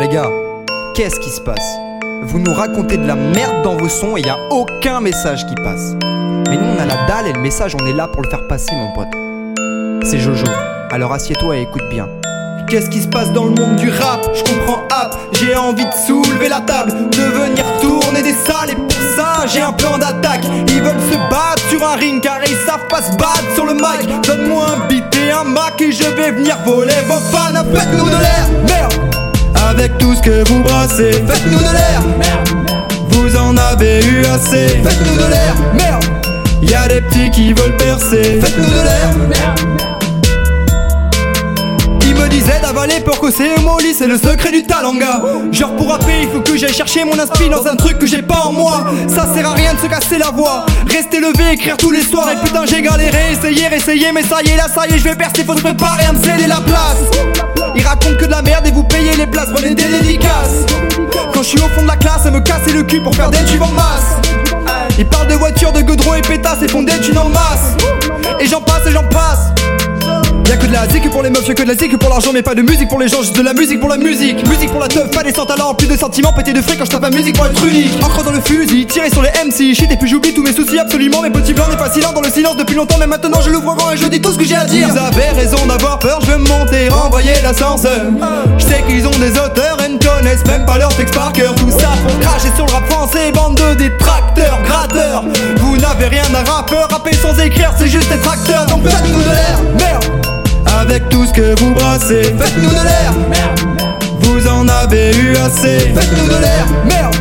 les gars, qu'est-ce qui se passe? Vous nous racontez de la merde dans vos sons et y a aucun message qui passe. Mais nous on a la dalle et le message on est là pour le faire passer mon pote. C'est Jojo, alors assieds-toi et écoute bien. Qu'est-ce qui se passe dans le monde du rap? Je comprends hop, j'ai envie de soulever la table, de venir tourner des salles et pour ça j'ai un plan d'attaque. Ils veulent se battre sur un ring car ils savent pas se battre sur le mic. Donne-moi un beat et un Mac et je vais venir voler vos fans. Faites-nous de l'air, merde ce que vous brassez, faites-nous de l'air, merde Vous en avez eu assez, faites-nous de l'air, merde Y'a des petits qui veulent percer, faites-nous de l'air, merde disait d'avaler pour c'est mon lit, c'est le secret du talent, gars. Genre pour rapper, il faut que j'aille chercher mon inspi dans un truc que j'ai pas en moi. Ça sert à rien de se casser la voix. Rester levé, écrire tous les soirs. Et putain, j'ai galéré, essayer, essayer, mais ça y est, là, ça y est, je vais percer, faut se préparer à me céder la place. Ils racontent pour faire des tubes en masse. Ils parlent de voitures, de godron et pétasses et font des thunes en masse. Et j'en passe et j'en passe. Y'a que de la zik pour les meufs, y'a que de la zik pour l'argent, mais pas de musique pour les gens, juste de la musique pour la musique. Musique pour la teuf, pas des sans talent, plus de sentiments, pété de fric quand je tape la musique pour être unique. Encre dans le fusil, tirer sur les MC, shit et puis j'oublie tous mes soucis absolument. Mes petits blancs pas silent dans le silence depuis longtemps, mais maintenant je l'ouvre grand et je dis tout ce que j'ai à dire. Vous avez raison d'avoir peur, je veux monter, renvoyer l'ascenseur. Je sais qu'ils ont des auteurs ne connaissent même pas leur texte par cœur. Tout ça pour cracher sur le rap français, bande de détracteurs, gratteurs. Vous n'avez rien à rappeur, rapper sans écrire, c'est juste être acteur, donc faites-nous de l'air, merde avec tout ce que vous brassez. Faites-nous de l'air, Vous en avez eu assez. Faites-nous de l'air, merde.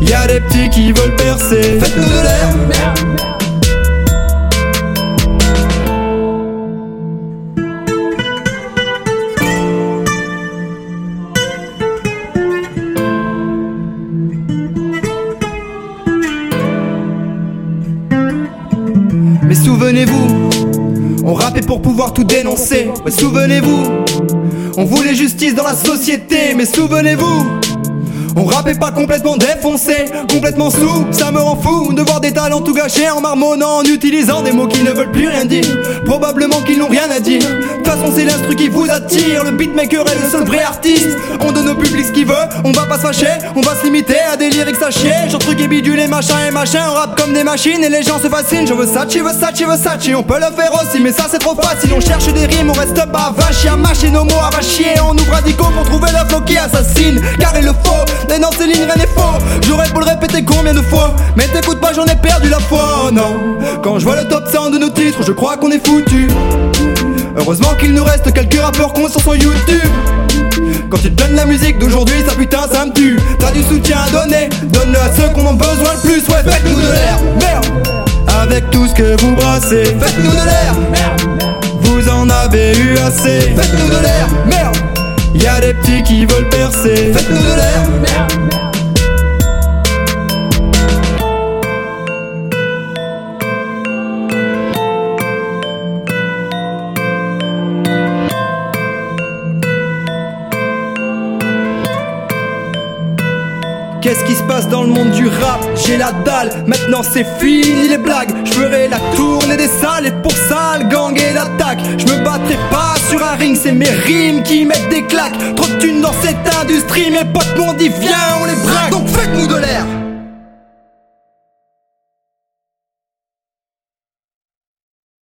Y'a des petits qui veulent percer. Faites-nous de Mais souvenez-vous on rappait pour pouvoir tout dénoncer. Mais souvenez-vous, on voulait justice dans la société. Mais souvenez-vous. On rappait pas complètement défoncé, complètement sous, ça me rend fou de voir des talents tout gâchés en marmonnant, en utilisant des mots qui ne veulent plus rien dire. Probablement qu'ils n'ont rien à dire. De toute façon, c'est l'instru qui vous attire. Le beatmaker est le seul vrai artiste. On donne au public ce qu'il veut, on va pas se fâcher, on va se limiter à des lyrics chier. Genre truc et bidule et machin et machin, on rappe comme des machines et les gens se fascinent. Je veux ça, tu veux ça, tu veux ça, tu on peut le faire aussi, mais ça c'est trop facile. On cherche des rimes, on reste pas vache, à mâcher nos mots, à va chier. On ouvre radicaux pour trouver le flow qui assassine, car il le faut. Mais non, c'est ligne, rien n'est faux. J'aurais pour le répéter combien de fois? Mais t'écoutes pas, j'en ai perdu la foi. Oh non, quand je vois le top 100 de nos titres, je crois qu'on est foutu. Heureusement qu'il nous reste quelques rappeurs cons sur YouTube. Quand tu te donnes la musique d'aujourd'hui, ça putain, ça me tue. T'as du soutien à donner, donne-le à ceux qu'on en besoin le plus. Ouais, faites-nous de l'air, merde. Avec tout ce que vous brassez, faites-nous de l'air, merde. Vous en avez eu assez, faites-nous de l'air, merde. Y'a des petits qui veulent percer. Faites-nous de l'air. Qu'est-ce qui se passe dans le monde du rap? J'ai la dalle, maintenant c'est fini les blagues. Je ferai la tournée des salles et pour ça le gang et l'attaque. Je me battrai pas sur un ring, c'est mes rimes qui mettent des claques. Trop de thunes dans cette industrie, mes potes m'ont dit viens